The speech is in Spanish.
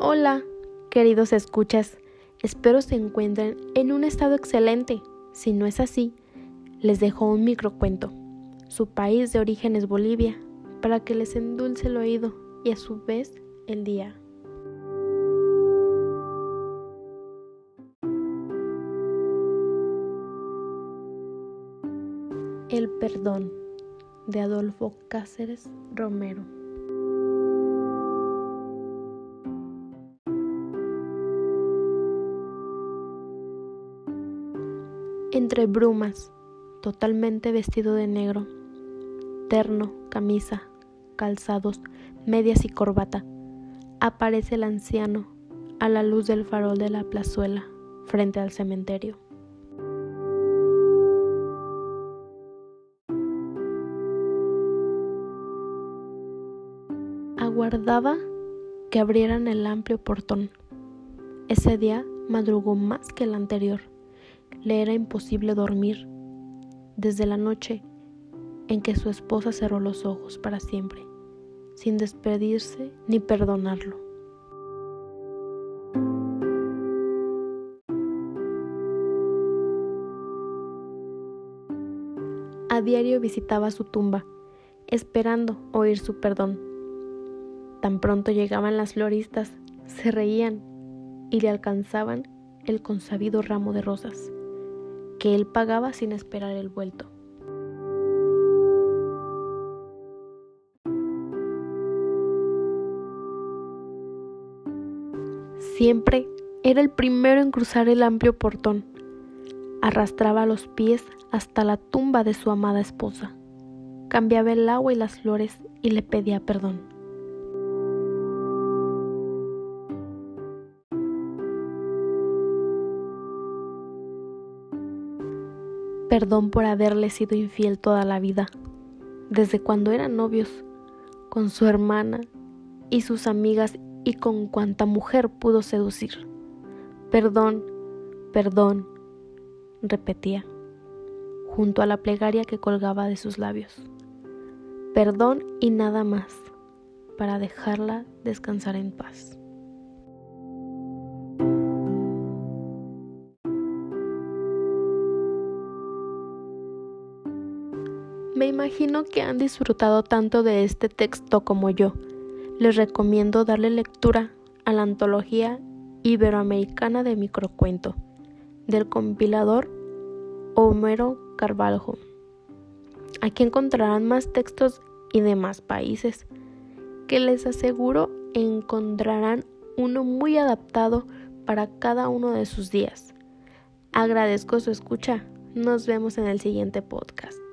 Hola, queridos escuchas, espero se encuentren en un estado excelente. Si no es así, les dejo un microcuento. Su país de origen es Bolivia, para que les endulce el oído y a su vez el día. El perdón de Adolfo Cáceres Romero. Entre brumas, totalmente vestido de negro, terno, camisa, calzados, medias y corbata, aparece el anciano a la luz del farol de la plazuela frente al cementerio. Aguardaba que abrieran el amplio portón. Ese día madrugó más que el anterior. Le era imposible dormir desde la noche en que su esposa cerró los ojos para siempre, sin despedirse ni perdonarlo. A diario visitaba su tumba, esperando oír su perdón. Tan pronto llegaban las floristas, se reían y le alcanzaban el consabido ramo de rosas, que él pagaba sin esperar el vuelto. Siempre era el primero en cruzar el amplio portón. Arrastraba los pies hasta la tumba de su amada esposa. Cambiaba el agua y las flores y le pedía perdón. Perdón por haberle sido infiel toda la vida, desde cuando eran novios, con su hermana y sus amigas y con cuanta mujer pudo seducir. Perdón, perdón, repetía, junto a la plegaria que colgaba de sus labios. Perdón y nada más, para dejarla descansar en paz. Me imagino que han disfrutado tanto de este texto como yo. Les recomiendo darle lectura a la antología iberoamericana de microcuento del compilador Homero Carvalho. Aquí encontrarán más textos y demás países que les aseguro encontrarán uno muy adaptado para cada uno de sus días. Agradezco su escucha. Nos vemos en el siguiente podcast.